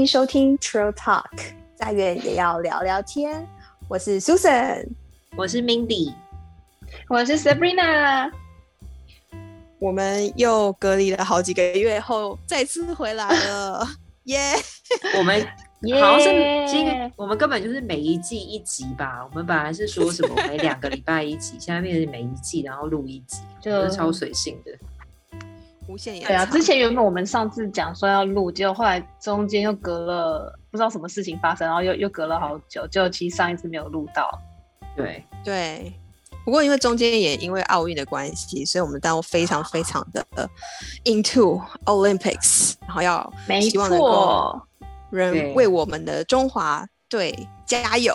欢迎收听 True Talk，再远也要聊聊天。我是 Susan，我是 Mindy，我是 Sabrina。我们又隔离了好几个月后，再次回来了，耶！我们好像是今个，我们根本就是每一季一集吧。我们本来是说什么 每两个礼拜一集，现在变成每一季然后录一集，就是超随性的。无限延对啊，之前原本我们上次讲说要录，结果后来中间又隔了不知道什么事情发生，然后又又隔了好久，就其实上一次没有录到。对对，不过因为中间也因为奥运的关系，所以我们都非常非常的 into Olympics，然后要希望能够人为我们的中华队加油。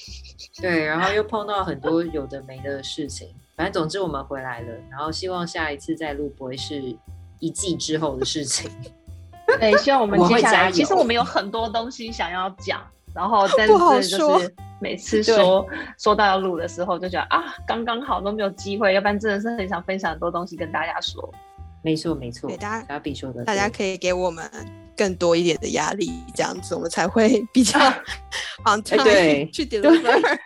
对，然后又碰到很多有的没的事情。反正总之我们回来了，然后希望下一次再录不会是一季之后的事情。对，希望我们接下来，其实我们有很多东西想要讲，然后但是 就是每次说说到要录的时候，就觉得啊，刚刚好都没有机会，要不然真的是很想分享很多东西跟大家说。没错没错，大家比说的，大家可以给我们更多一点的压力，这样子我们才会比较 放心去 deliver。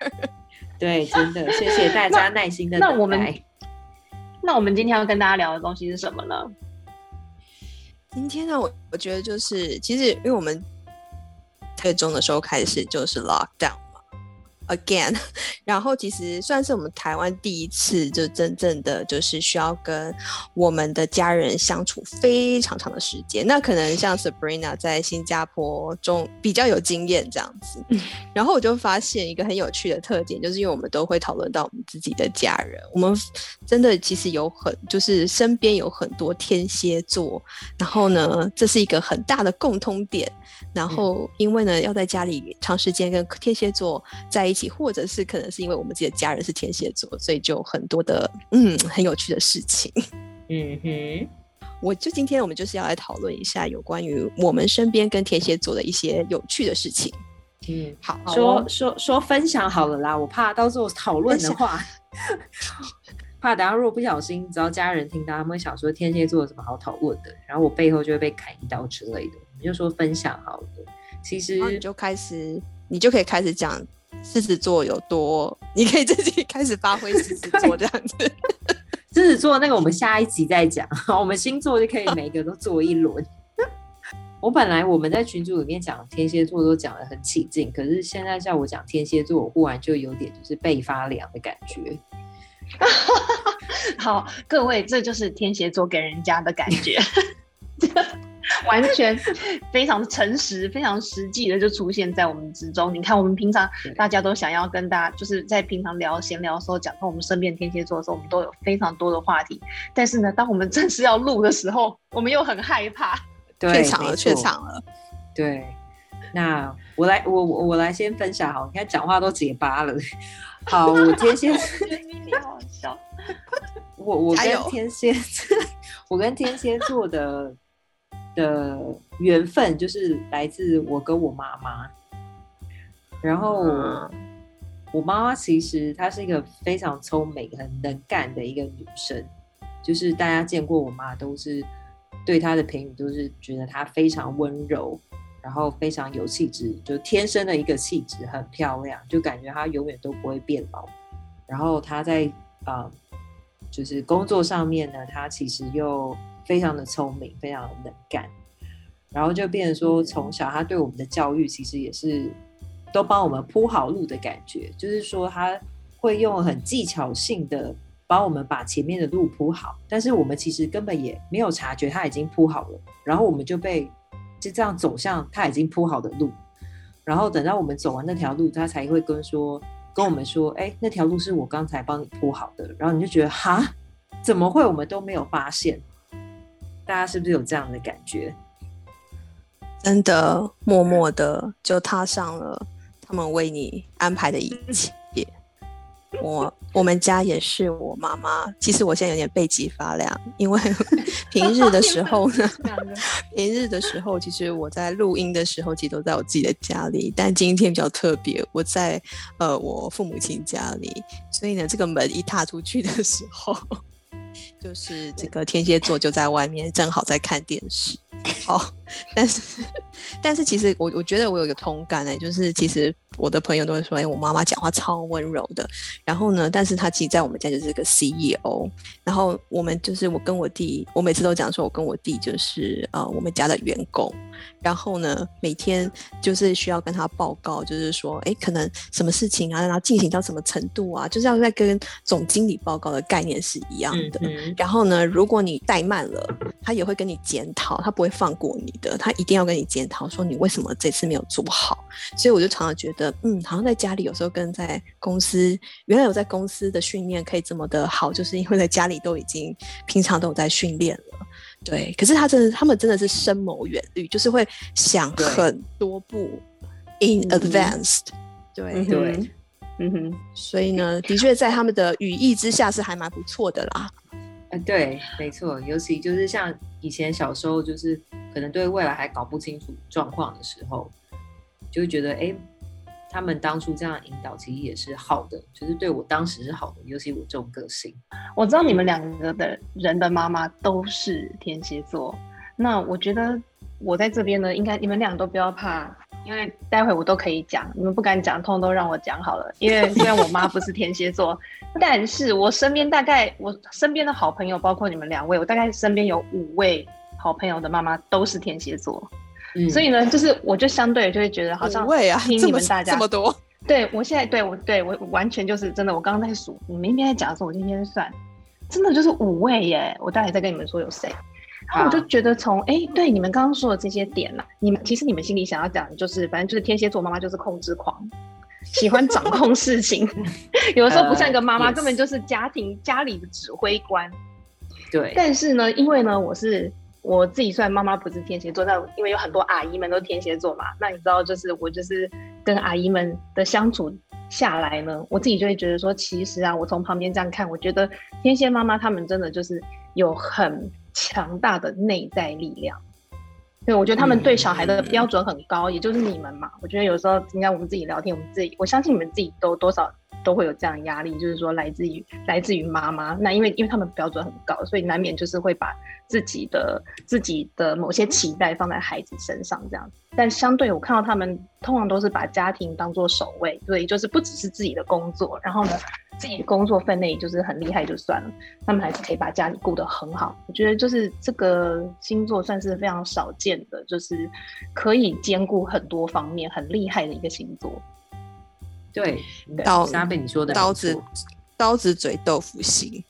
对，真的谢谢大家耐心的那我们，那我们今天要跟大家聊的东西是什么呢？今天呢，我我觉得就是，其实因为我们最终的时候开始就是 lockdown。Again，然后其实算是我们台湾第一次，就真正的就是需要跟我们的家人相处非常长的时间。那可能像 Sabrina 在新加坡中比较有经验这样子。然后我就发现一个很有趣的特点，就是因为我们都会讨论到我们自己的家人，我们真的其实有很就是身边有很多天蝎座，然后呢，这是一个很大的共通点。然后因为呢，要在家里长时间跟天蝎座在一起。或者是可能是因为我们自己的家人是天蝎座，所以就很多的嗯很有趣的事情。嗯哼，我就今天我们就是要来讨论一下有关于我们身边跟天蝎座的一些有趣的事情。嗯，好，说说说分享好了啦，我怕到时候讨论的话，怕等下如果不小心，只要家人听到，他们会想说天蝎座有什么好讨论的，然后我背后就会被砍一刀之类的。我们就说分享好了，其实你就开始，你就可以开始讲。狮子座有多？你可以自己开始发挥狮子座这样子。狮子座那个我们下一集再讲，我们星座就可以每个都做一轮。我本来我们在群组里面讲天蝎座都讲得很起劲，可是现在叫我讲天蝎座，我忽然就有点就是背发凉的感觉。好，各位，这就是天蝎座给人家的感觉。完全非常诚实、非常实际的就出现在我们之中。你看，我们平常大家都想要跟大家，就是在平常聊闲聊的时候讲到我们身边天蝎座的时候，我们都有非常多的话题。但是呢，当我们正式要录的时候，我们又很害怕，怯场了，怯场了。对，那我来，我我我来先分享好，你看讲话都结巴了。好，我天蝎，你好笑。我我跟天蝎，我跟天蝎座的。的缘分就是来自我跟我妈妈，然后我妈妈其实她是一个非常聪明、很能干的一个女生，就是大家见过我妈都是对她的评语都是觉得她非常温柔，然后非常有气质，就天生的一个气质很漂亮，就感觉她永远都不会变老。然后她在啊，就是工作上面呢，她其实又。非常的聪明，非常的能干，然后就变成说，从小他对我们的教育其实也是都帮我们铺好路的感觉，就是说他会用很技巧性的帮我们把前面的路铺好，但是我们其实根本也没有察觉他已经铺好了，然后我们就被就这样走向他已经铺好的路，然后等到我们走完那条路，他才会跟说跟我们说，哎，那条路是我刚才帮你铺好的，然后你就觉得哈，怎么会？我们都没有发现？大家是不是有这样的感觉？真的默默的就踏上了他们为你安排的一切。我我们家也是，我妈妈。其实我现在有点背脊发凉，因为 平日的时候呢，平日的时候，其实我在录音的时候，其实都在我自己的家里。但今天比较特别，我在呃我父母亲家里，所以呢，这个门一踏出去的时候。就是这个天蝎座就在外面，正好在看电视，好，但是但是其实我我觉得我有一个同感哎，就是其实我的朋友都会说，哎，我妈妈讲话超温柔的。然后呢，但是她其实在我们家就是个 CEO。然后我们就是我跟我弟，我每次都讲说，我跟我弟就是呃我们家的员工。然后呢，每天就是需要跟他报告，就是说，哎，可能什么事情啊，然后进行到什么程度啊，就是要在跟总经理报告的概念是一样的。然后呢，如果你怠慢了，他也会跟你检讨，他不会放过你的，他一定要跟你检讨，说你为什么这次没有做好。所以我就常常觉得，嗯，好像在家里有时候跟在公司，原来有在公司的训练可以这么的好，就是因为在家里都已经平常都有在训练了。对，可是他真的，他们真的是深谋远虑，就是会想很多步，in advanced。对对，嗯哼，所以呢，的确在他们的羽翼之下是还蛮不错的啦。呃，对，没错，尤其就是像以前小时候，就是可能对未来还搞不清楚状况的时候，就会觉得哎。他们当初这样引导，其实也是好的，就是对我当时是好的，尤其我这种个性。我知道你们两个的人的妈妈都是天蝎座，那我觉得我在这边呢，应该你们俩都不要怕，因为待会我都可以讲，你们不敢讲，通通都让我讲好了。因为虽然我妈不是天蝎座，但是我身边大概我身边的好朋友，包括你们两位，我大概身边有五位好朋友的妈妈都是天蝎座。所以呢，就是我就相对就会觉得好像听你们大家这么多，对我现在对我对我完全就是真的，我刚刚在数，你们一边在讲的时候，我今天算，真的就是五位耶！我待会再跟你们说有谁，我就觉得从哎，对你们刚刚说的这些点呢，你们其实你们心里想要讲的就是，反正就是天蝎座妈妈就是控制狂，喜欢掌控事情，有的时候不像一个妈妈，根本就是家庭家里的指挥官。对，但是呢，因为呢，我是。我自己虽然妈妈不是天蝎座，但因为有很多阿姨们都天蝎座嘛，那你知道，就是我就是跟阿姨们的相处下来呢，我自己就会觉得说，其实啊，我从旁边这样看，我觉得天蝎妈妈她们真的就是有很强大的内在力量。对，我觉得他们对小孩的标准很高，也就是你们嘛。我觉得有时候应该我们自己聊天，我们自己，我相信你们自己都多少。都会有这样压力，就是说来自于来自于妈妈。那因为因为他们标准很高，所以难免就是会把自己的自己的某些期待放在孩子身上这样。但相对我看到他们通常都是把家庭当做首位，对，就是不只是自己的工作，然后呢自己的工作分内就是很厉害就算了，他们还是可以把家里顾得很好。我觉得就是这个星座算是非常少见的，就是可以兼顾很多方面很厉害的一个星座。对，刀沙贝你说的刀子，刀子嘴豆腐心。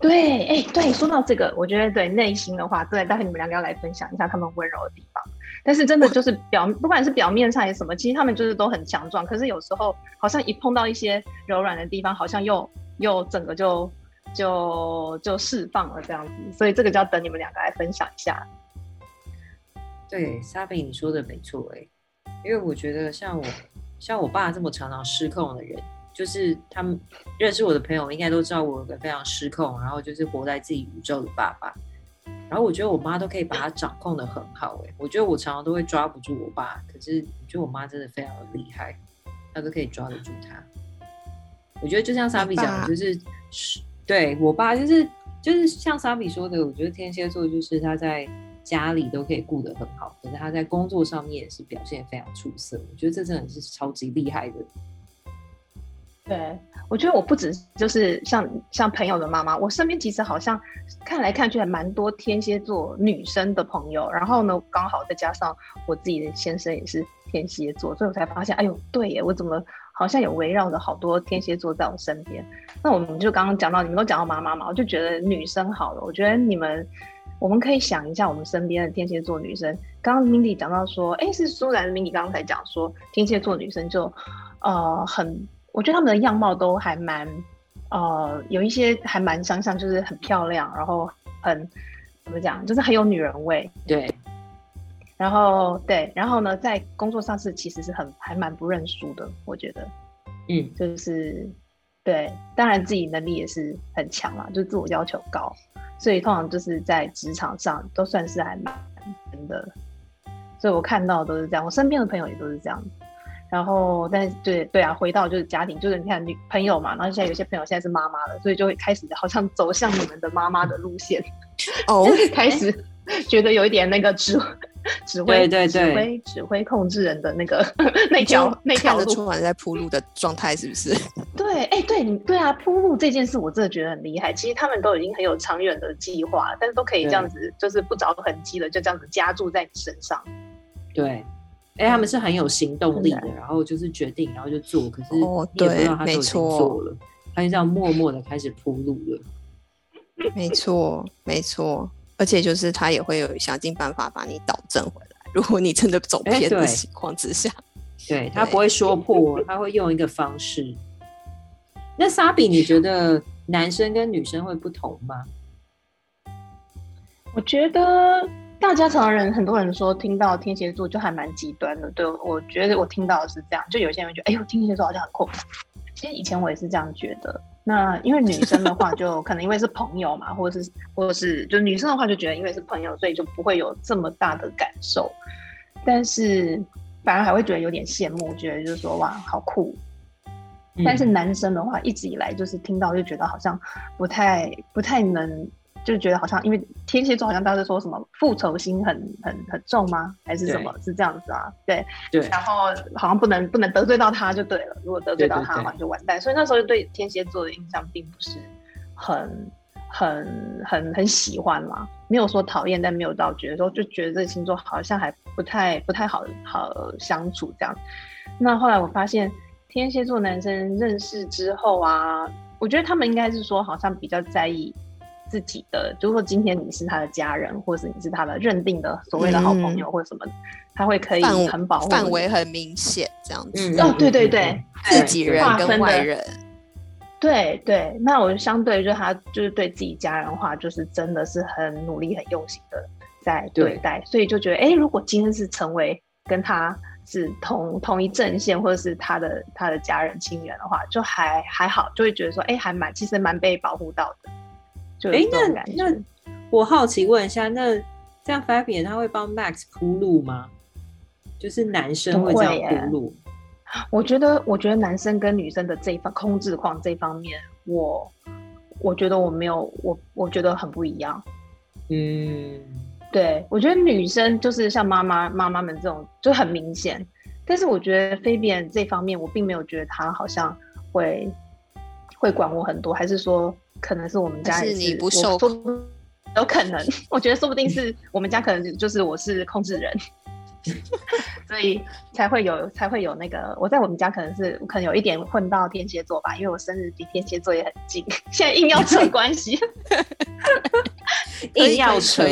对，哎，对，说到这个，我觉得对内心的话，对，待会你们两个要来分享一下他们温柔的地方。但是真的就是表，不管是表面上还是什么，其实他们就是都很强壮。可是有时候好像一碰到一些柔软的地方，好像又又整个就就就释放了这样子。所以这个就要等你们两个来分享一下。对，沙贝你说的没错，哎，因为我觉得像我。像我爸这么常常失控的人，就是他们认识我的朋友应该都知道我有个非常失控，然后就是活在自己宇宙的爸爸。然后我觉得我妈都可以把他掌控的很好，哎，我觉得我常常都会抓不住我爸，可是我觉得我妈真的非常的厉害，她都可以抓得住他。我觉得就像沙比讲的，就是是对我爸，就是就是像沙比说的，我觉得天蝎座就是他在。家里都可以顾得很好，可是他在工作上面也是表现非常出色。我觉得这真的是超级厉害的。对，我觉得我不止就是像像朋友的妈妈，我身边其实好像看来看去还蛮多天蝎座女生的朋友。然后呢，刚好再加上我自己的先生也是天蝎座，所以我才发现，哎呦，对耶，我怎么好像有围绕着好多天蝎座在我身边？那我们就刚刚讲到，你们都讲到妈妈嘛，我就觉得女生好了，我觉得你们。我们可以想一下，我们身边的天蝎座女生，刚刚 Mindy 讲到说，哎，是苏然 Mindy 刚刚才讲说，天蝎座女生就，呃，很，我觉得她们的样貌都还蛮，呃，有一些还蛮相像，就是很漂亮，然后很，怎么讲，就是很有女人味。对。然后对，然后呢，在工作上是其实是很还蛮不认输的，我觉得。嗯。就是，对，当然自己能力也是很强嘛，就自我要求高。所以通常就是在职场上都算是还蛮真的，所以我看到都是这样，我身边的朋友也都是这样。然后，但是对对啊，回到就是家庭，就是你看女朋友嘛，然后现在有些朋友现在是妈妈了，所以就会开始好像走向你们的妈妈的路线哦，开始觉得有一点那个指指挥对对指挥指挥控制人的那个那条那条路，出来在铺路的状态是不是？对，哎，对你对啊，铺路这件事我真的觉得很厉害。其实他们都已经很有长远的计划，但是都可以这样子，就是不着痕迹的就这样子加注在你身上。对，哎，他们是很有行动力的，然后就是决定，然后就做，可是你也不知道他都已经做了，他就这样默默的开始铺路了。没错，没错，而且就是他也会有想尽办法把你导正回来。如果你真的走偏的情况之下，对他不会说破，他会用一个方式。那沙比，你觉得男生跟女生会不同吗？我觉得大家常人很多人说听到天蝎座就还蛮极端的。对我觉得我听到的是这样，就有些人觉得哎呦天蝎座好像很酷。其实以前我也是这样觉得。那因为女生的话，就可能因为是朋友嘛，或者是或者是就女生的话，就觉得因为是朋友，所以就不会有这么大的感受。但是反而还会觉得有点羡慕，觉得就是说哇好酷。但是男生的话，一直以来就是听到就觉得好像不太不太能。就觉得好像，因为天蝎座好像当时说什么复仇心很很很重吗？还是什么？是这样子啊？对对。然后好像不能不能得罪到他就对了，如果得罪到他的话就完蛋。所以那时候就对天蝎座的印象并不是很很很很喜欢嘛，没有说讨厌，但没有到觉得说就觉得这个星座好像还不太不太好好相处这样。那后来我发现天蝎座男生认识之后啊，我觉得他们应该是说好像比较在意。自己的，如果今天你是他的家人，或者是你是他的认定的所谓的好朋友，或者什么，他会可以很保护范围很明显这样子。哦，对对对，自己人跟外人，对对。那我相对就他就是对自己家人的话，就是真的是很努力、很用心的在对待，所以就觉得，哎，如果今天是成为跟他是同同一阵线，或者是他的他的家人亲人的话，就还还好，就会觉得说，哎，还蛮其实蛮被保护到的。哎，那那我好奇问一下，那这样 Fabian 他会帮 Max 铺路吗？就是男生会这样铺路？我觉得，我觉得男生跟女生的这一方控制狂这方面，我我觉得我没有，我我觉得很不一样。嗯，对，我觉得女生就是像妈妈妈妈们这种就很明显，但是我觉得 Fabian 这方面，我并没有觉得他好像会会管我很多，还是说？可能是我们家是你不受控，有可能，我觉得说不定是我们家可能就是我是控制人，所以才会有才会有那个我在我们家可能是可能有一点混到天蝎座吧，因为我生日比天蝎座也很近，现在硬要扯关系，硬要扯。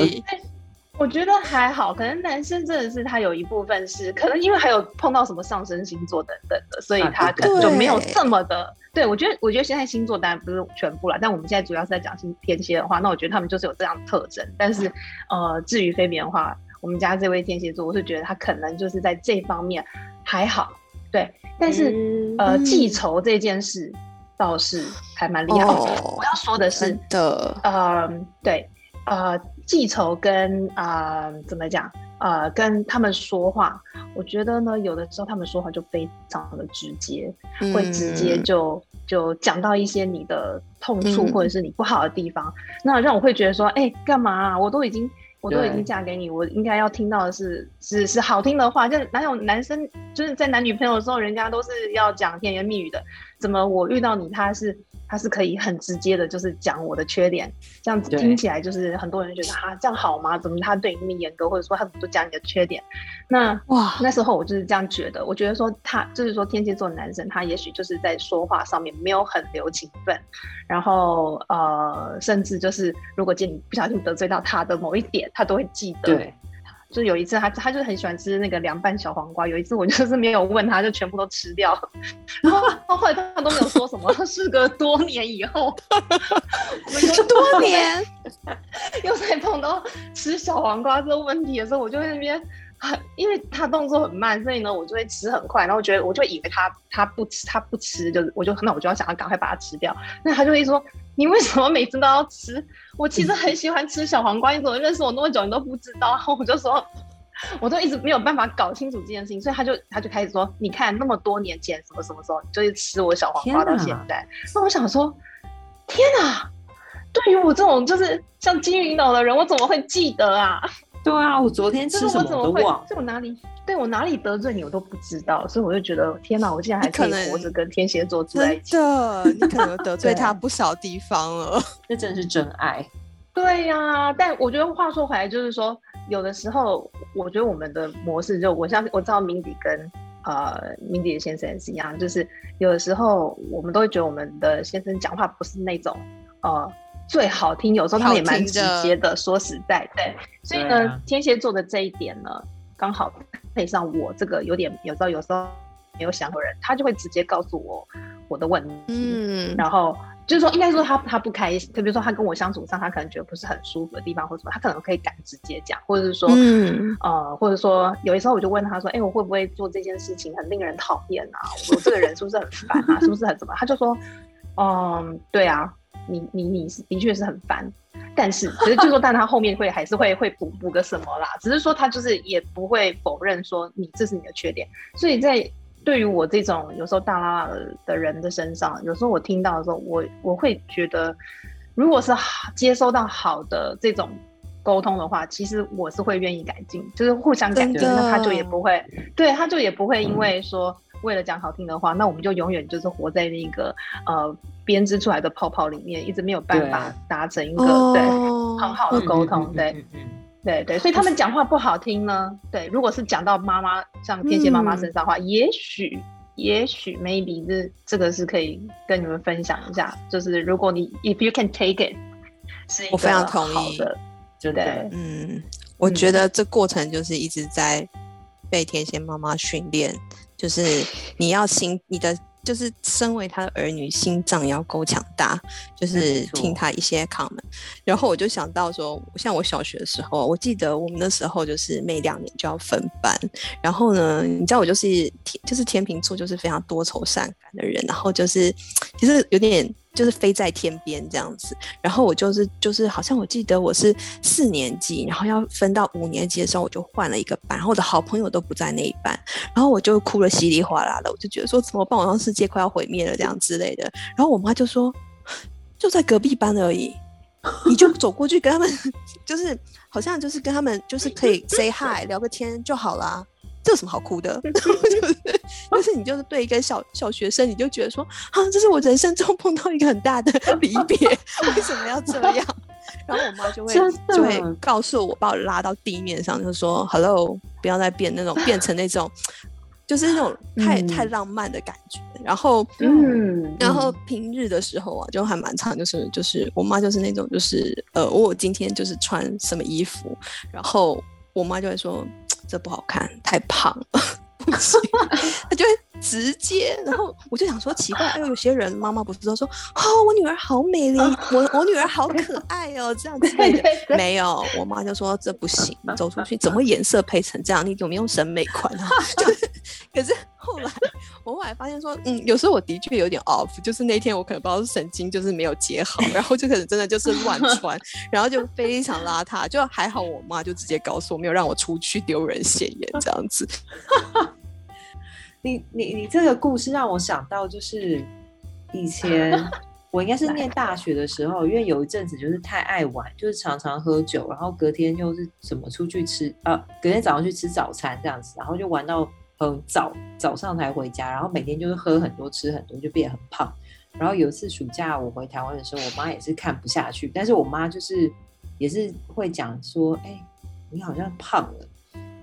我觉得还好，可能男生真的是他有一部分是可能因为还有碰到什么上升星座等等的，所以他可能就没有这么的。对我觉得，我觉得现在星座当然不是全部了，但我们现在主要是在讲星天蝎的话，那我觉得他们就是有这样的特征。但是，呃，至于非别的话，我们家这位天蝎座，我是觉得他可能就是在这方面还好。对，但是呃，记仇这件事倒是还蛮厉害的。我要说的是的，呃，对，呃。记仇跟啊怎么讲呃跟他们说话，我觉得呢有的时候他们说话就非常的直接，会直接就就讲到一些你的痛处或者是你不好的地方，那让我会觉得说，哎，干嘛？我都已经我都已经嫁给你，我应该要听到的是是是好听的话，就哪有男生就是在男女朋友的时候，人家都是要讲甜言蜜语的，怎么我遇到你他是？他是可以很直接的，就是讲我的缺点，这样子听起来就是很多人觉得哈这样好吗？怎么他对你那么严格，或者说他怎么都讲你的缺点？那哇，那时候我就是这样觉得，我觉得说他就是说天蝎座男生，他也许就是在说话上面没有很留情分，然后呃，甚至就是如果见你不小心得罪到他的某一点，他都会记得。对。就有一次，他他就很喜欢吃那个凉拌小黄瓜。有一次我就是没有问他，就全部都吃掉。然后后来他都没有说什么。事隔多年以后，多年 又在碰到吃小黄瓜这个问题的时候，我就在那边。因为他动作很慢，所以呢，我就会吃很快，然后觉得我就以为他他不吃，他不吃，就是我就那我就要想要赶快把它吃掉。那他就会说：“你为什么每次都要吃？我其实很喜欢吃小黄瓜，你怎么认识我那么久你都不知道？”然 后我就说：“我都一直没有办法搞清楚这件事情。”所以他就他就开始说：“你看那么多年前什么什么时候，就是吃我小黄瓜到现在。”那我想说：“天哪！”对于我这种就是像金鱼脑的人，我怎么会记得啊？对啊，我昨天吃什么都忘，就我哪里对我哪里得罪你，我都不知道，所以我就觉得天哪，我竟然还可以活着跟天蝎座住在一起。真的，你可能得 罪他不少地方了。那真是真爱。对呀，但我觉得话说回来，就是说有的时候，我觉得我们的模式就我像我知道明迪跟呃明迪的先生也是一样，就是有的时候我们都会觉得我们的先生讲话不是那种呃。最好听，有时候他们也蛮直接的。说实在，对，所以呢，天蝎座的这一点呢，刚好配上我这个有点有时候有时候没有想的人，他就会直接告诉我我的问题。嗯，然后就是说，应该说他他不开心，就比如说他跟我相处上，他可能觉得不是很舒服的地方，或者什么，他可能可以敢直接讲，或者是说，嗯，呃，或者说有的时候我就问他说，哎，我会不会做这件事情很令人讨厌啊？我这个人是不是很烦啊？是不是很怎么？他就说，嗯，对啊。你你你是的确是很烦，但是只是就说，但他后面会还是会会补补个什么啦？只是说他就是也不会否认说你这是你的缺点。所以在对于我这种有时候大拉拉的人的身上，有时候我听到的时候，我我会觉得，如果是接收到好的这种沟通的话，其实我是会愿意改进，就是互相改进，那他就也不会，对，他就也不会因为说为了讲好听的话，那我们就永远就是活在那个呃。编织出来的泡泡里面，一直没有办法达成一个对很好的沟通，对，对对，所以他们讲话不好听呢。对，如果是讲到妈妈，像天蝎妈妈身上的话，也许也许 maybe 这这个是可以跟你们分享一下，就是如果你 if you can take it，是我非常同意。的，对，嗯，我觉得这过程就是一直在被天蝎妈妈训练，就是你要心你的。就是身为他的儿女，心脏要够强大，就是听他一些 comment。然后我就想到说，像我小学的时候，我记得我们那时候就是每两年就要分班。然后呢，你知道我就是天，就是天秤座，就是非常多愁善感的人。然后就是 其实有点。就是飞在天边这样子，然后我就是就是好像我记得我是四年级，然后要分到五年级的时候，我就换了一个班，然后我的好朋友都不在那一班，然后我就哭了稀里哗啦的，我就觉得说怎么办？我让世界快要毁灭了这样之类的。然后我妈就说，就在隔壁班而已，你就走过去跟他们，就是好像就是跟他们就是可以 say hi 聊个天就好啦。这有什么好哭的？就是，但是你就是对一个小小学生，你就觉得说，啊，这是我人生中碰到一个很大的 离别，为什么要这样？然后我妈就会就会告诉我，把我拉到地面上，就说，Hello，不要再变那种变成那种，就是那种太太浪漫的感觉。然后，嗯，然后平日的时候啊，就还蛮长，就是就是我妈就是那种，就是呃，我今天就是穿什么衣服，然后我妈就会说。这不好看，太胖了，不行。他就会直接，然后我就想说奇怪，哎呦，有些人妈妈不是都说，哦，我女儿好美丽，我我女儿好可 爱哦，这样子没有，我妈就说这不行，走出去怎么颜色配成这样？你有没有审美观啊？就是，可是后来我后来发现说，嗯，有时候我的确有点 off，就是那天我可能不知道是神经就是没有接好，然后就可能真的就是乱 穿，然后就非常邋遢，就还好我妈就直接告诉我，没有让我出去丢人现眼这样子。你你你这个故事让我想到，就是以前我应该是念大学的时候，因为有一阵子就是太爱玩，就是常常喝酒，然后隔天又是怎么出去吃啊？隔天早上去吃早餐这样子，然后就玩到很早，早上才回家，然后每天就是喝很多吃很多，就变很胖。然后有一次暑假我回台湾的时候，我妈也是看不下去，但是我妈就是也是会讲说，哎，你好像胖了。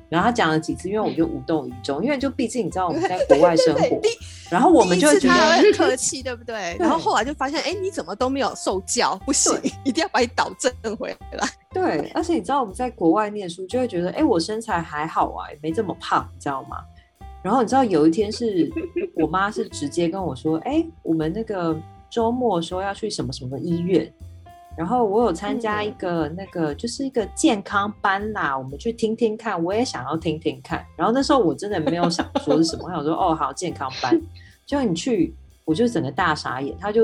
然后她讲了几次，因为我就无动于衷，因为就毕竟你知道我们在国外生活，然后我们就会觉得 很客气，对不对？然后后来就发现，哎，你怎么都没有受教，不行，一定要把你导正回来。对，而且你知道我们在国外念书，就会觉得，哎，我身材还好啊，也没这么胖，你知道吗？然后你知道有一天是我妈是直接跟我说，哎，我们那个周末说要去什么什么医院。然后我有参加一个那个就是一个健康班啦，我们去听听看，我也想要听听看。然后那时候我真的没有想说是什么，我想说哦好健康班，就你去，我就整个大傻眼。他就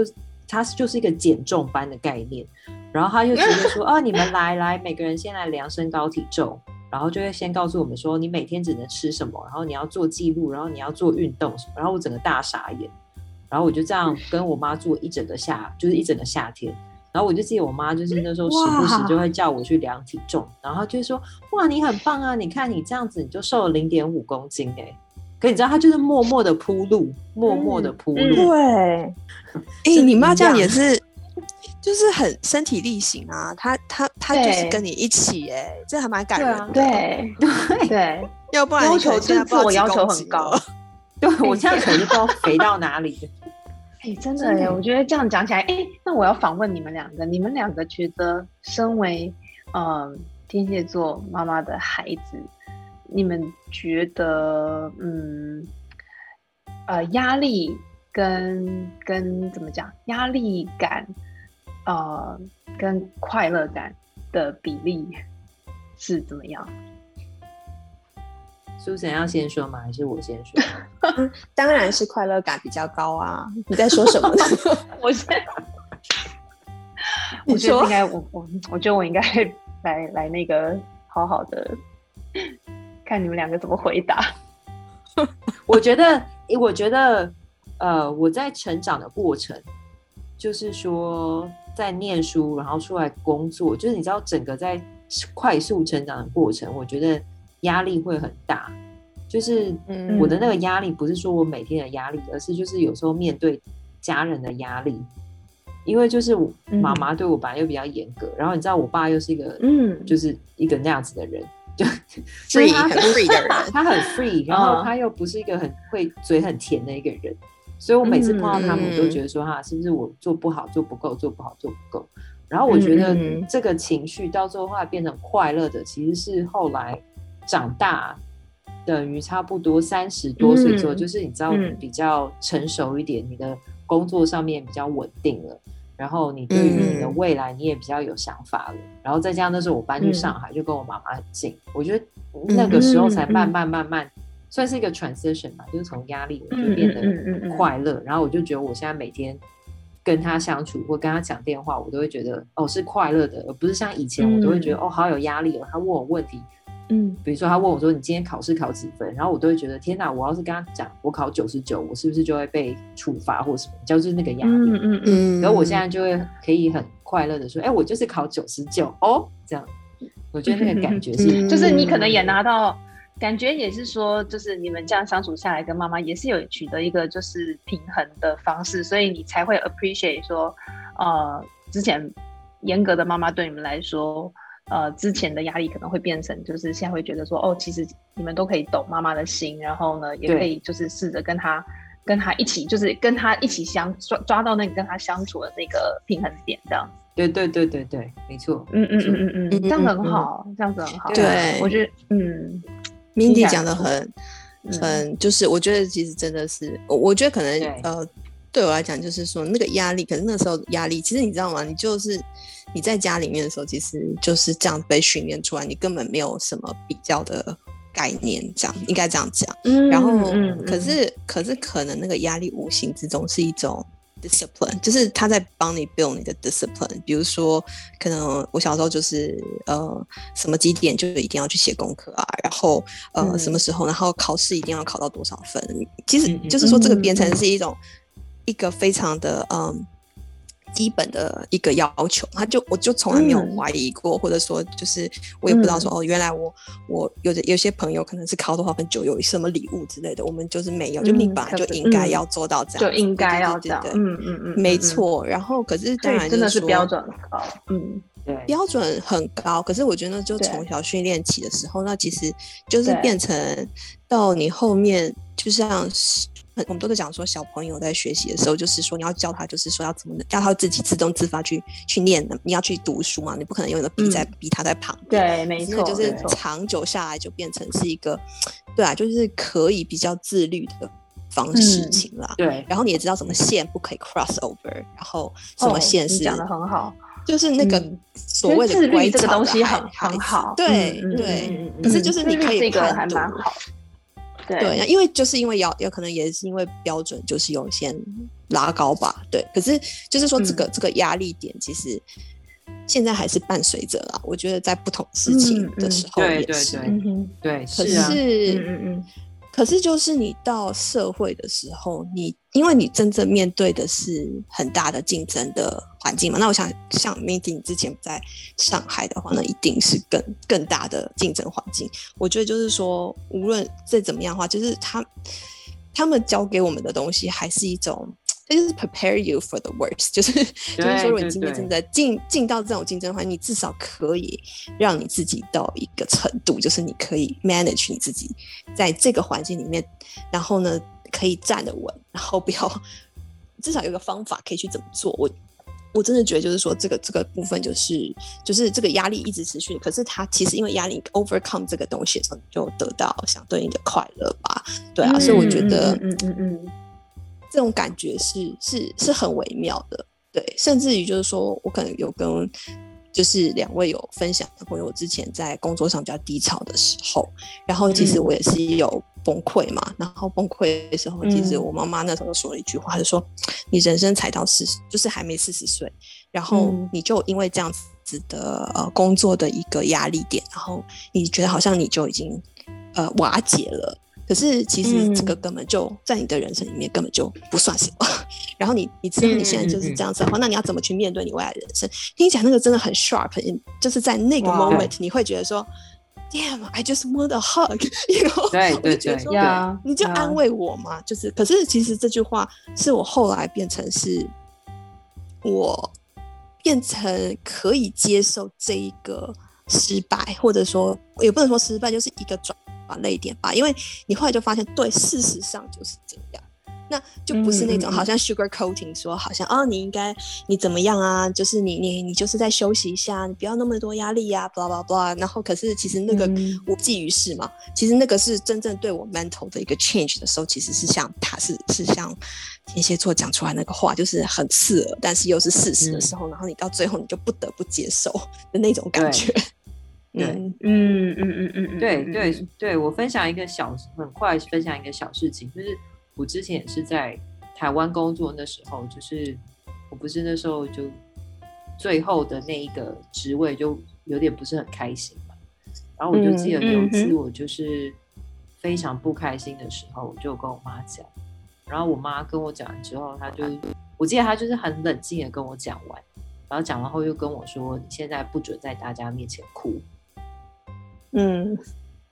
他就是一个减重班的概念，然后他就直接说哦你们来来，每个人先来量身高体重，然后就会先告诉我们说你每天只能吃什么，然后你要做记录，然后你要做运动什么。然后我整个大傻眼，然后我就这样跟我妈做一整个夏，就是一整个夏天。然后我就记得我妈就是那时候时不时就会叫我去量体重，然后就说哇你很棒啊，你看你这样子你就瘦了零点五公斤哎，可你知道她就是默默的铺路，默默的铺路。对，哎，你妈这样也是，就是很身体力行啊，他他他就是跟你一起哎，这还蛮感人的。对对对，要不然要求自我要求很高。对我这样可能就不知道肥到哪里。哎，真的哎，我觉得这样讲起来，哎，那我要访问你们两个，你们两个觉得，身为嗯天蝎座妈妈的孩子，你们觉得嗯呃压力跟跟怎么讲，压力感呃跟快乐感的比例是怎么样？苏神要先说吗？还是我先说？当然是快乐感比较高啊！你在说什么？我先，我觉得应该我我我觉得我应该来来那个好好的看你们两个怎么回答。我觉得，我觉得，呃，我在成长的过程，就是说在念书，然后出来工作，就是你知道整个在快速成长的过程，我觉得。压力会很大，就是我的那个压力，不是说我每天的压力，而是就是有时候面对家人的压力，因为就是妈妈对我本来又比较严格，然后你知道我爸又是一个，嗯，就是一个那样子的人，就所以很 free 的人，他很 free，然后他又不是一个很会嘴很甜的一个人，所以我每次碰到他们，我都觉得说哈，是不是我做不好，做不够，做不好，做不够，然后我觉得这个情绪到最后后来变成快乐的，其实是后来。长大等于差不多三十多岁之后，就。是你知道比较成熟一点，你的工作上面比较稳定了，然后你对于你的未来你也比较有想法了，然后再加上那时候我搬去上海，就跟我妈妈很近，我觉得那个时候才慢慢慢慢算是一个 transition 吧，就是从压力就变得快乐，然后我就觉得我现在每天跟他相处或跟他讲电话，我都会觉得哦是快乐的，而不是像以前我都会觉得哦好有压力哦，他问我问题。嗯，比如说他问我说：“你今天考试考几分？”然后我都会觉得：“天哪！我要是跟他讲我考九十九，我是不是就会被处罚或什么？就是那个压力。”嗯嗯嗯。然后我现在就会可以很快乐的说：“哎，我就是考九十九哦。”这样，我觉得那个感觉是，就是你可能也拿到感觉，也是说，就是你们这样相处下来，跟妈妈也是有取得一个就是平衡的方式，所以你才会 appreciate 说，呃，之前严格的妈妈对你们来说。呃，之前的压力可能会变成，就是现在会觉得说，哦，其实你们都可以懂妈妈的心，然后呢，也可以就是试着跟他跟他一起，就是跟他一起相抓抓到那个跟他相处的那个平衡点，这样。对对对对对，没错。嗯嗯嗯嗯嗯，这样很好，这样子很好。对，我觉得，嗯，Mindy 讲的很很，就是我觉得其实真的是，我我觉得可能呃，对我来讲就是说那个压力，可是那时候压力，其实你知道吗？你就是。你在家里面的时候，其实就是这样被训练出来，你根本没有什么比较的概念，这样应该这样讲。嗯，然后，可是，可是，可能那个压力无形之中是一种 discipline，就是他在帮你 build 你的 discipline。比如说，可能我小时候就是呃，什么几点就一定要去写功课啊，然后呃，什么时候，然后考试一定要考到多少分。其实就是说，这个编程是一种一个非常的嗯。基本的一个要求，他就我就从来没有怀疑过，或者说就是我也不知道说哦，原来我我有的有些朋友可能是考多少分就有什么礼物之类的，我们就是没有，就你本来就应该要做到这样，就应该要这样，嗯嗯嗯，没错。然后可是当然真的是标准高，嗯，对，标准很高。可是我觉得就从小训练起的时候，那其实就是变成到你后面就像。我们都在讲说，小朋友在学习的时候，就是说你要教他，就是说要怎么教他自己自动自发去去念的。你要去读书嘛，你不可能用一个逼在逼他在旁边。对，没错，就是长久下来就变成是一个，对啊，就是可以比较自律的方式情啦。对，然后你也知道什么线不可以 cross over，然后什么线是讲的很好，就是那个所谓的自律这个东西很很好。对对，可是就是你可以判断。对，因为就是因为要有可能也是因为标准就是有先拉高吧，对。可是就是说这个这个压力点其实现在还是伴随着啦。我觉得在不同事情的时候也是，对。可是，嗯嗯，可是就是你到社会的时候，你因为你真正面对的是很大的竞争的环境嘛。那我想像 Meeting 之前在上海的话，那一定是更更大的竞争环境。我觉得就是说，无论再怎么样的话，就是他他们教给我们的东西，还是一种。它就是 prepare you for the worst，就是就是说，如果你今天真的进进到这种竞争环境，你至少可以让你自己到一个程度，就是你可以 manage 你自己在这个环境里面，然后呢可以站得稳，然后不要至少有个方法可以去怎么做。我我真的觉得就是说，这个这个部分就是就是这个压力一直持续，可是他其实因为压力 overcome 这个东西的时候，你就得到相对应的快乐吧。对啊，所以我觉得，嗯嗯嗯。这种感觉是是是很微妙的，对，甚至于就是说我可能有跟就是两位有分享的朋友，之前在工作上比较低潮的时候，然后其实我也是有崩溃嘛，然后崩溃的时候，其实我妈妈那时候说了一句话，就说你人生才到四十，就是还没四十岁，然后你就因为这样子的呃工作的一个压力点，然后你觉得好像你就已经呃瓦解了。可是其实这个根本就在你的人生里面根本就不算什么。然后你你知道你现在就是这样子的话，那你要怎么去面对你未来的人生？听起来那个真的很 sharp，就是在那个 moment 你会觉得说，Damn，I just want a hug，对对对，你就安慰我嘛。就是，可是其实这句话是我后来变成是，我变成可以接受这一个失败，或者说也不能说失败，就是一个转。把泪点吧，因为你后来就发现，对，事实上就是这样，那就不是那种好像 sugar coating 说，好像哦，你应该你怎么样啊？就是你你你就是在休息一下，你不要那么多压力呀，blah blah blah。然后可是其实那个无济于事嘛。其实那个是真正对我 mental 的一个 change 的时候，其实是像他是是像天蝎座讲出来那个话，就是很刺耳，但是又是事实的时候，然后你到最后你就不得不接受的那种感觉。对，嗯。嗯嗯嗯嗯，对对对，我分享一个小，很快分享一个小事情，就是我之前也是在台湾工作那时候，就是我不是那时候就最后的那一个职位就有点不是很开心嘛，然后我就记得有一次我就是非常不开心的时候，我就跟我妈讲，然后我妈跟我讲完之后，她就我记得她就是很冷静的跟我讲完，然后讲完后又跟我说，你现在不准在大家面前哭。嗯，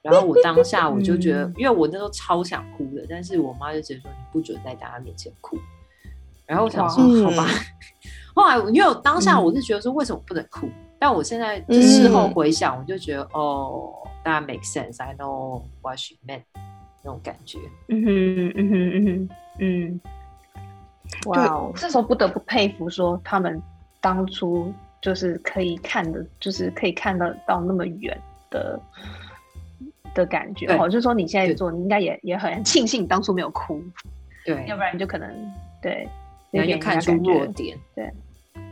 然后我当下我就觉得，因为我那时候超想哭的，但是我妈就直接说你不准在大家面前哭。然后我想说好吧，后来因为我当下我是觉得说为什么不能哭，但我现在事后回想，我就觉得哦，大家 make sense，I know what she meant 那种感觉。嗯哼嗯哼嗯哼嗯，哇，这时候不得不佩服说他们当初就是可以看的，就是可以看得到那么远。的的感觉哦，就是说你现在做，你应该也也很庆幸当初没有哭，对，要不然就可能对，有点看出弱。点，对，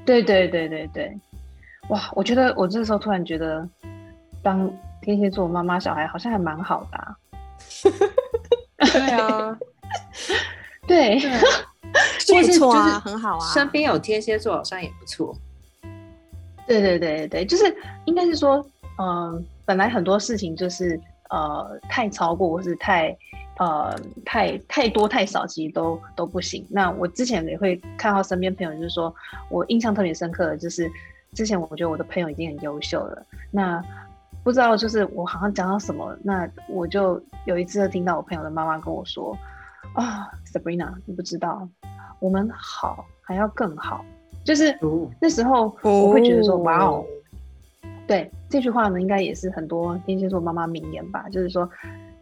对对对对对，哇，我觉得我这时候突然觉得，当天蝎座妈妈小孩好像还蛮好的，啊，对啊，对，没错啊，很好啊，身边有天蝎座好像也不错，对对对对，就是应该是说，嗯。本来很多事情就是呃太超过或是太呃太太多太少，其实都都不行。那我之前也会看到身边朋友，就是说我印象特别深刻的，就是之前我觉得我的朋友已经很优秀了。那不知道就是我好像讲到什么，那我就有一次听到我朋友的妈妈跟我说啊，Sabrina，你不知道我们好还要更好，就是那时候我会觉得说哇哦。对这句话呢，应该也是很多天蝎座妈妈名言吧。就是说，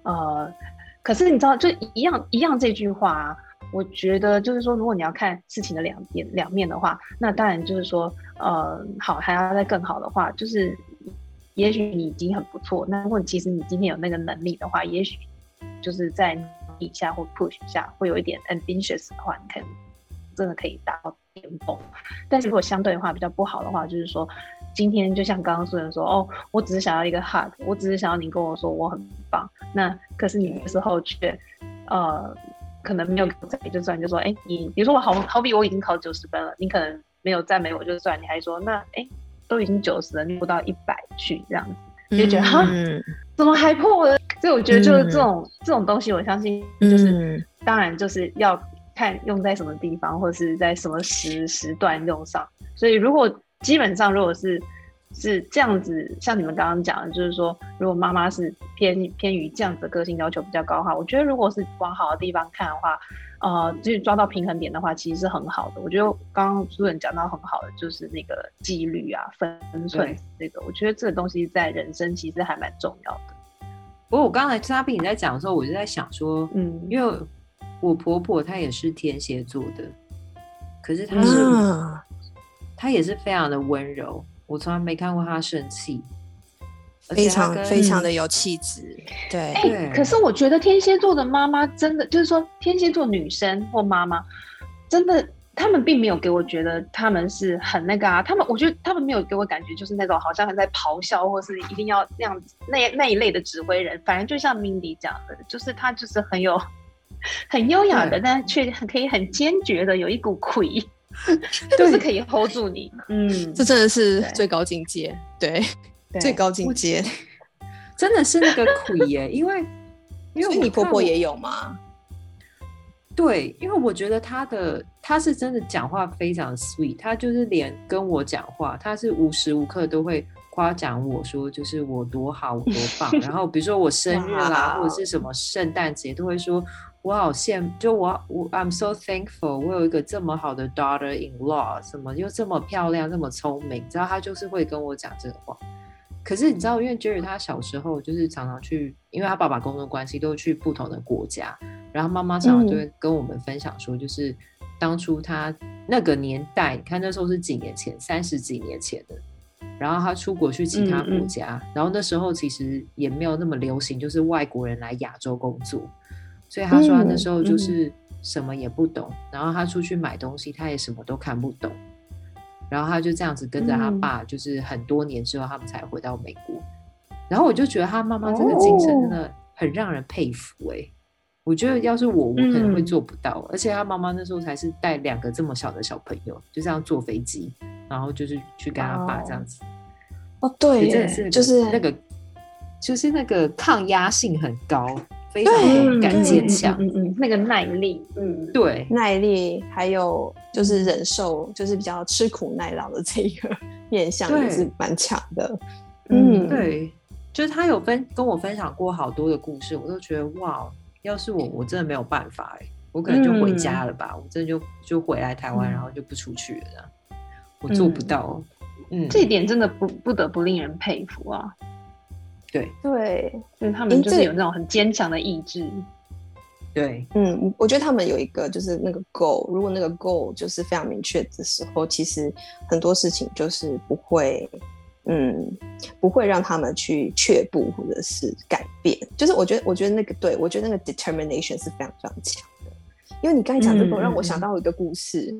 呃，可是你知道，就一样一样这句话，我觉得就是说，如果你要看事情的两边两面的话，那当然就是说，呃，好还要再更好的话，就是也许你已经很不错。那如果其实你今天有那个能力的话，也许就是在底下或 push 下会有一点 ambitious 的话，你可能真的可以达到巅峰。但是如果相对的话比较不好的话，就是说。今天就像刚刚说的说哦，我只是想要一个 hug，我只是想要你跟我说我很棒。那可是你那时候却呃，可能没有赞美就算，就说哎，你比如说我好好比我已经考九十分了，你可能没有赞美我就算，你还说那哎，都已经九十了，你不到一百去这样子，就觉得哈，怎么还破了？所以我觉得就是这种这种东西，我相信就是当然就是要看用在什么地方，或者是在什么时时段用上。所以如果基本上如果是是这样子，像你们刚刚讲的，就是说，如果妈妈是偏偏于这样子的个性要求比较高的话，我觉得如果是往好的地方看的话，呃，就是抓到平衡点的话，其实是很好的。我觉得刚刚苏人讲到很好的，就是那个纪律啊、分寸这个，我觉得这个东西在人生其实还蛮重要的。不过我刚才嘉宾你在讲的时候，我就在想说，嗯，因为我婆婆她也是天蝎座的，可是她是她也是非常的温柔。我从来没看过他生气，非常非常的有气质。对，哎，可是我觉得天蝎座的妈妈真的，就是说天蝎座女生或妈妈，真的，他们并没有给我觉得他们是很那个啊。他们，我觉得他们没有给我感觉就是那种好像在咆哮，或是一定要那样子那那一类的指挥人。反正就像 Mindy 讲的，就是他就是很有 很优雅的，但却很可以很坚决的有一股魁。就是可以 hold 住你，嗯，这真的是最高境界，对，最高境界，真的是那个鬼耶，因为因为你婆婆也有吗？对，因为我觉得她的她是真的讲话非常 sweet，她就是连跟我讲话，她是无时无刻都会夸奖我说，就是我多好，我多棒，然后比如说我生日啦，或者是什么圣诞节，都会说。我好羡慕，就我我 I'm so thankful，我有一个这么好的 daughter in law，什么又这么漂亮，这么聪明，你知道他就是会跟我讲这个话。可是你知道，因为 Jerry 他小时候就是常常去，因为他爸爸工作关系都去不同的国家，然后妈妈常常就会跟我们分享说，就是当初他那个年代，你看那时候是几年前，三十几年前的，然后他出国去其他国家，然后那时候其实也没有那么流行，就是外国人来亚洲工作。所以他说他那时候就是什么也不懂，然后他出去买东西，他也什么都看不懂，然后他就这样子跟着他爸，就是很多年之后他们才回到美国。然后我就觉得他妈妈这个精神真的很让人佩服哎，我觉得要是我，我可能会做不到。而且他妈妈那时候才是带两个这么小的小朋友，就这样坐飞机，然后就是去跟他爸这样子。哦，对，真的是就是那个，就是那个抗压性很高。非常敢坚强，嗯嗯，那个耐力，嗯，对，耐力，还有就是忍受，就是比较吃苦耐劳的这个面相也是蛮强的，嗯，对，就是他有分跟我分享过好多的故事，我都觉得哇，要是我，我真的没有办法哎，我可能就回家了吧，我真的就就回来台湾，然后就不出去了，我做不到，嗯，这一点真的不不得不令人佩服啊。对对，就是他们就是有那种很坚强的意志。对，嗯，我觉得他们有一个就是那个 goal，如果那个 goal 就是非常明确的时候，其实很多事情就是不会，嗯，不会让他们去却步或者是改变。就是我觉得，我觉得那个对我觉得那个 determination 是非常非常强的。因为你刚才讲这个，让我想到一个故事。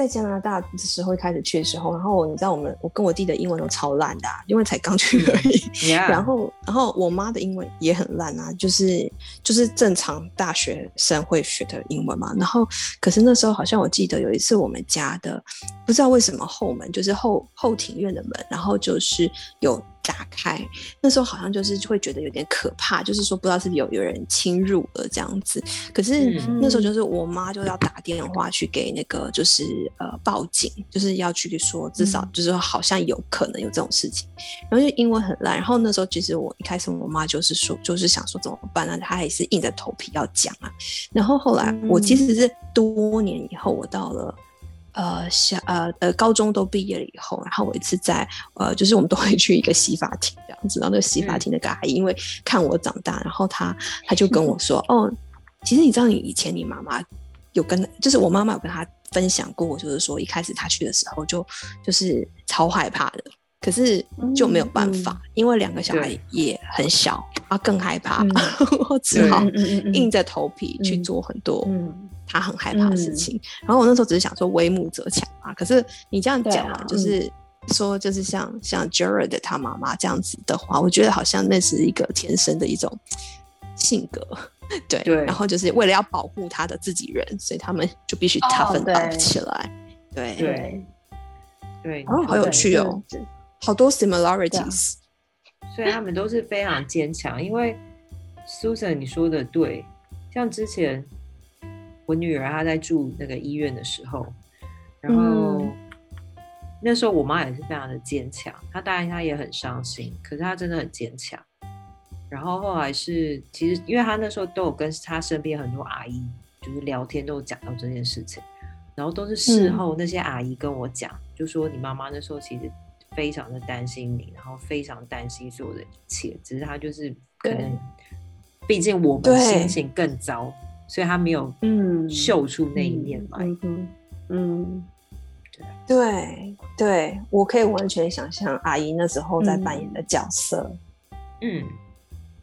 在加拿大的时候，一开始去的时候，然后你知道我们我跟我弟的英文都超烂的，因为才刚去而已。然后，然后我妈的英文也很烂啊，就是就是正常大学生会学的英文嘛。然后，可是那时候好像我记得有一次我们家的不知道为什么后门就是后后庭院的门，然后就是有。打开，那时候好像就是会觉得有点可怕，就是说不知道是不是有有人侵入了这样子。可是那时候就是我妈就要打电话去给那个就是呃报警，就是要去说至少就是说好像有可能有这种事情。然后就英文很烂，然后那时候其实我一开始我妈就是说就是想说怎么办呢？她也是硬着头皮要讲啊。然后后来我其实是多年以后我到了。呃，小呃呃，高中都毕业了以后，然后我一次在呃，就是我们都会去一个洗发厅这样子，然后那个洗发厅那个阿姨因为看我长大，然后她她就跟我说，哦，其实你知道你以前你妈妈有跟，就是我妈妈有跟她分享过，就是说一开始她去的时候就就是超害怕的，可是就没有办法，因为两个小孩也很小，啊更害怕，我只好硬着头皮去做很多。他很害怕的事情，然后我那时候只是想说为母则强啊。可是你这样讲啊，就是说，就是像像 Jared 他妈妈这样子的话，我觉得好像那是一个天生的一种性格，对。然后就是为了要保护他的自己人，所以他们就必须 toughen 起来。对。对。对，哦，好有趣哦，好多 similarities。所以他们都是非常坚强，因为 Susan 你说的对，像之前。我女儿她在住那个医院的时候，然后那时候我妈也是非常的坚强，她当然她也很伤心，可是她真的很坚强。然后后来是，其实因为她那时候都有跟她身边很多阿姨就是聊天，都有讲到这件事情，然后都是事后那些阿姨跟我讲，就说你妈妈那时候其实非常的担心你，然后非常担心所有的一切，只是他就是可能，毕竟我们心情更糟，所以他没有嗯秀出那一面来，嗯。对对，我可以完全想象阿姨那时候在扮演的角色。嗯，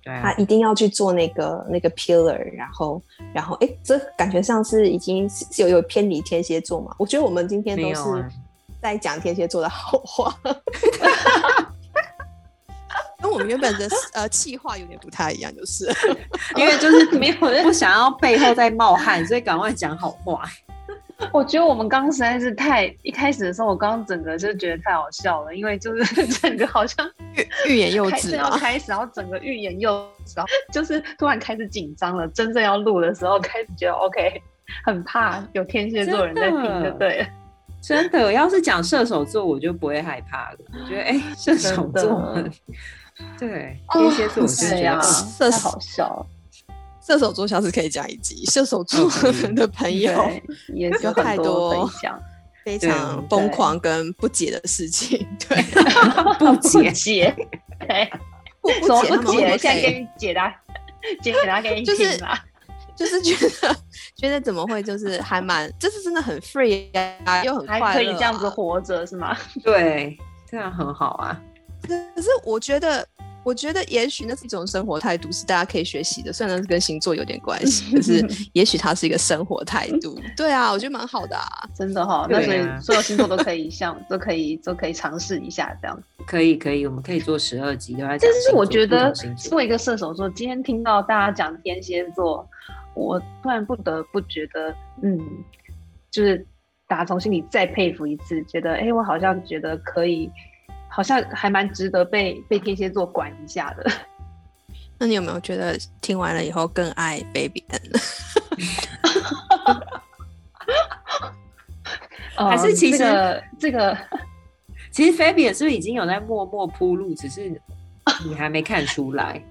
对，她一定要去做那个那个 pillar，然后然后哎，这感觉上是已经是有有偏离天蝎座嘛？我觉得我们今天都是在讲天蝎座的好话，跟我们原本的呃气话有点不太一样，就是 因为就是 没有不想要背后在冒汗，所以赶快讲好话。我觉得我们刚刚实在是太一开始的时候，我刚刚整个就觉得太好笑了，因为就是整个好像欲欲言又止要开始，然后整个欲言又止，然后就是突然开始紧张了。真正要录的时候，开始觉得 OK，很怕有天蝎座人在听，就对了。真的，要是讲射手座，我就不会害怕了。我觉得哎，射手座，对天蝎座，我就觉得太好笑。射手座下次可以讲一集，射手座的朋友。也有太多非常疯狂跟不解的事情，对，不解，对，不不解，现在给你解答，解答给你就是就是觉得觉得怎么会就是还蛮，就是真的很 free 啊，又很快乐，可以这样子活着是吗？对，这样很好啊。可是我觉得。我觉得也许那是一种生活态度，是大家可以学习的。虽然是跟星座有点关系，可是 也许它是一个生活态度。对啊，我觉得蛮好的啊，真的哈。那所以所有星座都可以像都可以都可以尝试一下这样。可以可以，我们可以做十二集都在讲。但是我觉得作为一个射手座，今天听到大家讲天蝎座，我突然不得不觉得，嗯，就是打从心里再佩服一次，觉得哎，我好像觉得可以。好像还蛮值得被被天蝎座管一下的。那你有没有觉得听完了以后更爱 Baby N？还是其实这个，其实 Fabian 是不是已经有在默默铺路，只是你还没看出来？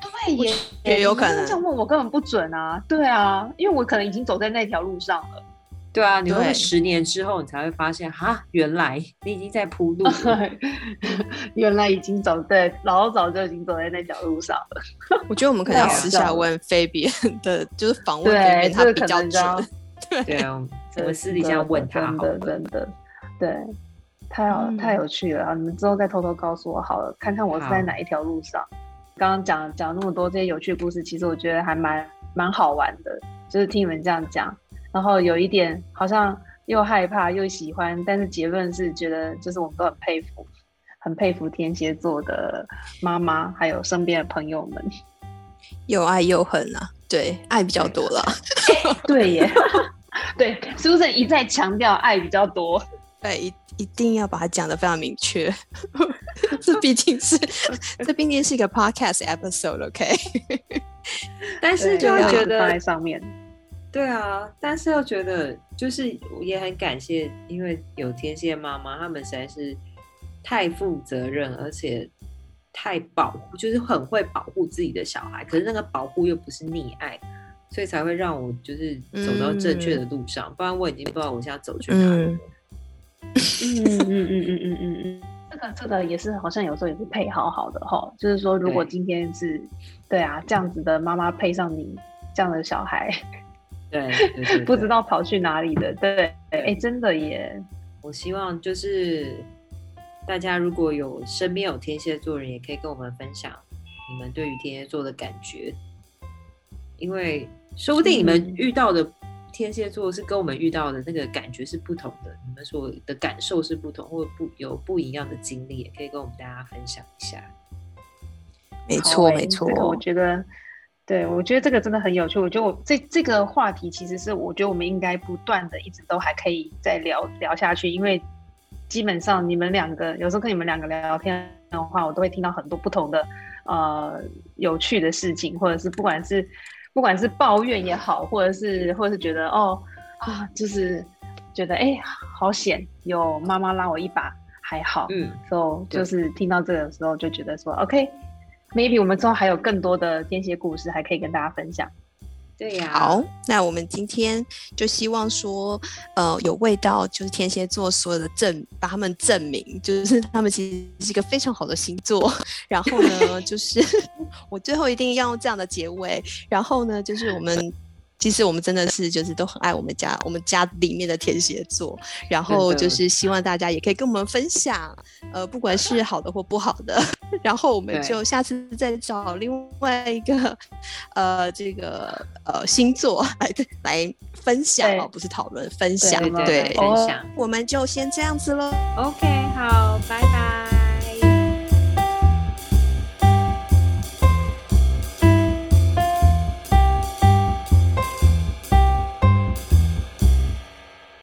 对，也也有可能。这样问我根本不准啊！对啊，因为我可能已经走在那条路上了。对啊，你会十年之后，你才会发现，哈，原来你已经在铺路，原来已经走在，老早就已经走在那条路上了。我觉得我们可能要私下问菲比的，就是访问菲比，他比较准。对啊，我们私底下问他，真的真的，对，太好太有趣了啊！你们之后再偷偷告诉我好了，看看我是在哪一条路上。刚刚讲讲那么多这些有趣的故事，其实我觉得还蛮蛮好玩的，就是听你们这样讲。然后有一点好像又害怕又喜欢，但是结论是觉得就是我们都很佩服，很佩服天蝎座的妈妈，还有身边的朋友们，又爱又恨啊，对，爱比较多了，对耶，对，Susan 一再强调爱比较多？对，一一定要把它讲的非常明确，这毕竟是 这毕竟是一个 podcast episode，OK，但是就会觉得放在上面。对啊，但是又觉得就是也很感谢，因为有天蝎妈妈，他们实在是太负责任，而且太保护，就是很会保护自己的小孩。可是那个保护又不是溺爱，所以才会让我就是走到正确的路上。不然我已经不知道我现在走去哪里了。嗯嗯嗯嗯嗯嗯嗯，这个这个也是好像有时候也是配好好的哈，就是说如果今天是对啊这样子的妈妈配上你这样的小孩。对，不知道跑去哪里的。对，哎，真的耶！我希望就是大家如果有身边有天蝎座人，也可以跟我们分享你们对于天蝎座的感觉，因为说不定你们遇到的天蝎座是跟我们遇到的那个感觉是不同的，你们所的感受是不同，或不有不一样的经历，也可以跟我们大家分享一下。没错，没错，我觉得。对，我觉得这个真的很有趣。我觉得我这这个话题其实是，我觉得我们应该不断的一直都还可以再聊聊下去，因为基本上你们两个有时候跟你们两个聊聊天的话，我都会听到很多不同的呃有趣的事情，或者是不管是不管是抱怨也好，或者是或者是觉得哦啊，就是。觉得哎，好险，有妈妈拉我一把，还好。嗯，所以就是听到这个时候，就觉得说，OK，maybe 我们之后还有更多的天蝎故事，还可以跟大家分享。对呀。好，那我们今天就希望说，呃，有味道，就是天蝎座所有的证，把他们证明，就是他们其实是一个非常好的星座。然后呢，就是 我最后一定要用这样的结尾。然后呢，就是我们。其实我们真的是就是都很爱我们家我们家里面的天蝎座，然后就是希望大家也可以跟我们分享，呃，不管是好的或不好的，然后我们就下次再找另外一个呃这个呃星座来 来分享哦，不是讨论分享，对，分享，我们就先这样子喽。OK，好，拜拜。